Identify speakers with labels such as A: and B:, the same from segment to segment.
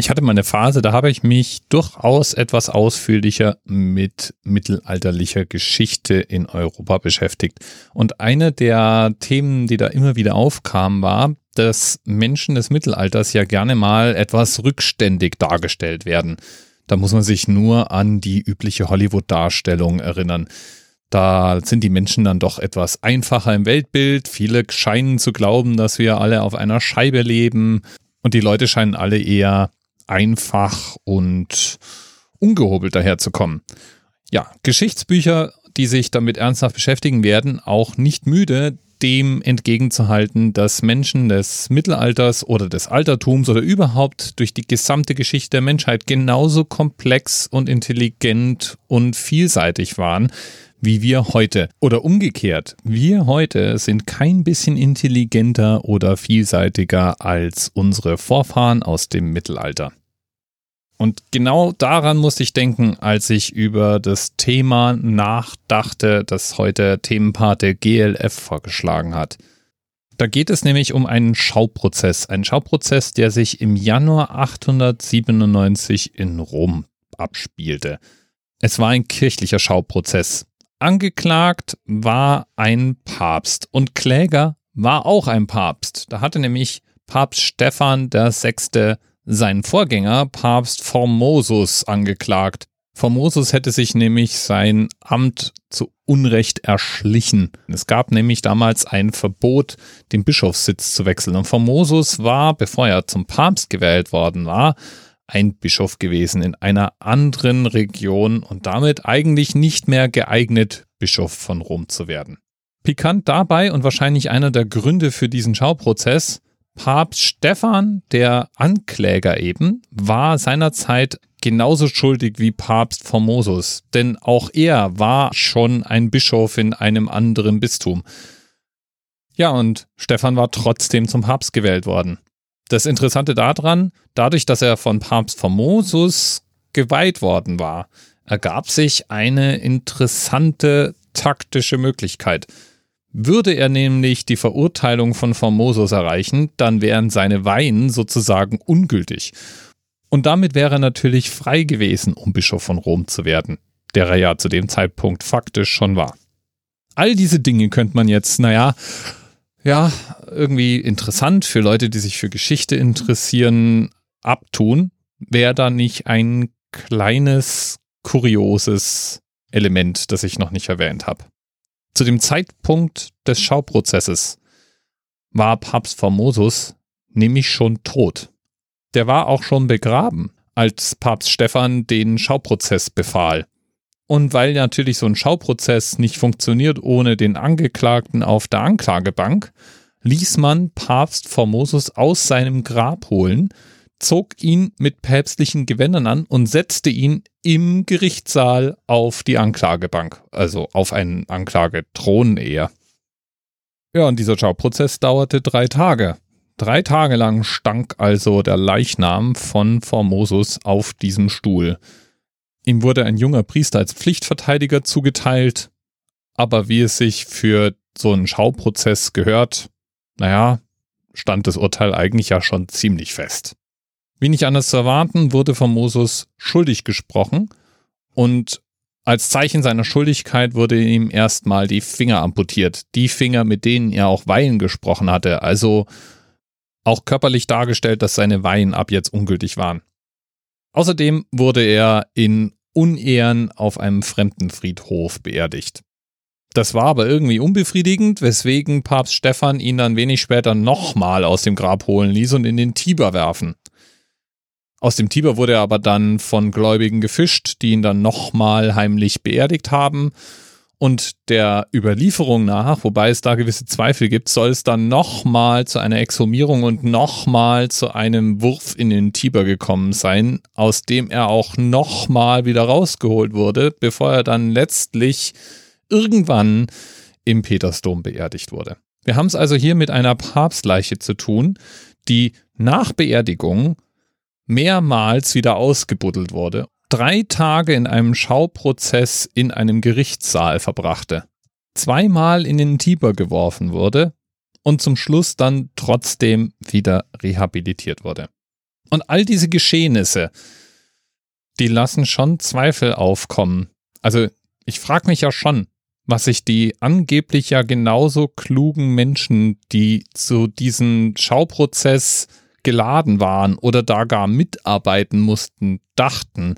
A: Ich hatte mal eine Phase, da habe ich mich durchaus etwas ausführlicher mit mittelalterlicher Geschichte in Europa beschäftigt. Und eine der Themen, die da immer wieder aufkam, war, dass Menschen des Mittelalters ja gerne mal etwas rückständig dargestellt werden. Da muss man sich nur an die übliche Hollywood-Darstellung erinnern. Da sind die Menschen dann doch etwas einfacher im Weltbild. Viele scheinen zu glauben, dass wir alle auf einer Scheibe leben. Und die Leute scheinen alle eher einfach und ungehobelt daherzukommen. Ja, Geschichtsbücher, die sich damit ernsthaft beschäftigen, werden auch nicht müde, dem entgegenzuhalten, dass Menschen des Mittelalters oder des Altertums oder überhaupt durch die gesamte Geschichte der Menschheit genauso komplex und intelligent und vielseitig waren wie wir heute. Oder umgekehrt, wir heute sind kein bisschen intelligenter oder vielseitiger als unsere Vorfahren aus dem Mittelalter. Und genau daran musste ich denken, als ich über das Thema nachdachte, das heute Themenpart der GLF vorgeschlagen hat. Da geht es nämlich um einen Schauprozess, einen Schauprozess, der sich im Januar 897 in Rom abspielte. Es war ein kirchlicher Schauprozess. Angeklagt war ein Papst und Kläger war auch ein Papst. Da hatte nämlich Papst Stephan VI seinen Vorgänger, Papst Formosus, angeklagt. Formosus hätte sich nämlich sein Amt zu Unrecht erschlichen. Es gab nämlich damals ein Verbot, den Bischofssitz zu wechseln. Und Formosus war, bevor er zum Papst gewählt worden war, ein Bischof gewesen in einer anderen Region und damit eigentlich nicht mehr geeignet, Bischof von Rom zu werden. Pikant dabei und wahrscheinlich einer der Gründe für diesen Schauprozess, Papst Stephan, der Ankläger eben, war seinerzeit genauso schuldig wie Papst Formosus, denn auch er war schon ein Bischof in einem anderen Bistum. Ja, und Stephan war trotzdem zum Papst gewählt worden. Das Interessante daran, dadurch, dass er von Papst Formosus geweiht worden war, ergab sich eine interessante taktische Möglichkeit. Würde er nämlich die Verurteilung von Formosus erreichen, dann wären seine Weihen sozusagen ungültig. Und damit wäre er natürlich frei gewesen, um Bischof von Rom zu werden, der er ja zu dem Zeitpunkt faktisch schon war. All diese Dinge könnte man jetzt, naja, ja, irgendwie interessant für Leute, die sich für Geschichte interessieren, abtun. Wäre da nicht ein kleines, kurioses Element, das ich noch nicht erwähnt habe. Zu dem Zeitpunkt des Schauprozesses war Papst Formosus nämlich schon tot. Der war auch schon begraben, als Papst Stephan den Schauprozess befahl. Und weil natürlich so ein Schauprozess nicht funktioniert ohne den Angeklagten auf der Anklagebank, ließ man Papst Formosus aus seinem Grab holen zog ihn mit päpstlichen Gewändern an und setzte ihn im Gerichtssaal auf die Anklagebank, also auf einen Anklagethron eher. Ja, und dieser Schauprozess dauerte drei Tage. Drei Tage lang stank also der Leichnam von Formosus auf diesem Stuhl. Ihm wurde ein junger Priester als Pflichtverteidiger zugeteilt, aber wie es sich für so einen Schauprozess gehört, naja, stand das Urteil eigentlich ja schon ziemlich fest. Wie nicht anders zu erwarten, wurde Formosus schuldig gesprochen und als Zeichen seiner Schuldigkeit wurde ihm erstmal die Finger amputiert. Die Finger, mit denen er auch Weihen gesprochen hatte. Also auch körperlich dargestellt, dass seine Weihen ab jetzt ungültig waren. Außerdem wurde er in Unehren auf einem fremden Friedhof beerdigt. Das war aber irgendwie unbefriedigend, weswegen Papst Stephan ihn dann wenig später nochmal aus dem Grab holen ließ und in den Tiber werfen. Aus dem Tiber wurde er aber dann von Gläubigen gefischt, die ihn dann nochmal heimlich beerdigt haben. Und der Überlieferung nach, wobei es da gewisse Zweifel gibt, soll es dann nochmal zu einer Exhumierung und nochmal zu einem Wurf in den Tiber gekommen sein, aus dem er auch nochmal wieder rausgeholt wurde, bevor er dann letztlich irgendwann im Petersdom beerdigt wurde. Wir haben es also hier mit einer Papstleiche zu tun, die nach Beerdigung mehrmals wieder ausgebuddelt wurde, drei Tage in einem Schauprozess in einem Gerichtssaal verbrachte, zweimal in den Tiber geworfen wurde und zum Schluss dann trotzdem wieder rehabilitiert wurde. Und all diese Geschehnisse, die lassen schon Zweifel aufkommen. Also ich frage mich ja schon, was sich die angeblich ja genauso klugen Menschen, die zu diesem Schauprozess geladen waren oder da gar mitarbeiten mussten, dachten,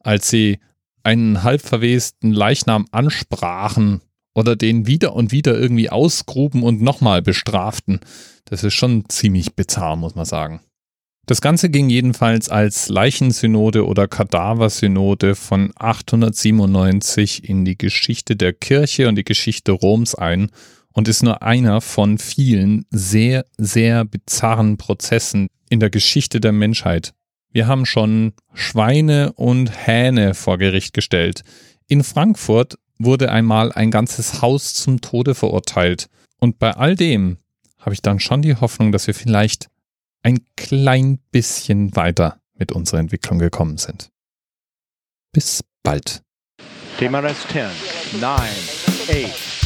A: als sie einen halbverwesten Leichnam ansprachen oder den wieder und wieder irgendwie ausgruben und nochmal bestraften. Das ist schon ziemlich bizarr, muss man sagen. Das Ganze ging jedenfalls als Leichensynode oder Kadaversynode von 897 in die Geschichte der Kirche und die Geschichte Roms ein und ist nur einer von vielen sehr, sehr bizarren Prozessen in der Geschichte der Menschheit. Wir haben schon Schweine und Hähne vor Gericht gestellt. In Frankfurt wurde einmal ein ganzes Haus zum Tode verurteilt. Und bei all dem habe ich dann schon die Hoffnung, dass wir vielleicht ein klein bisschen weiter mit unserer Entwicklung gekommen sind. Bis bald.
B: TMRS 10, 9,
C: 8.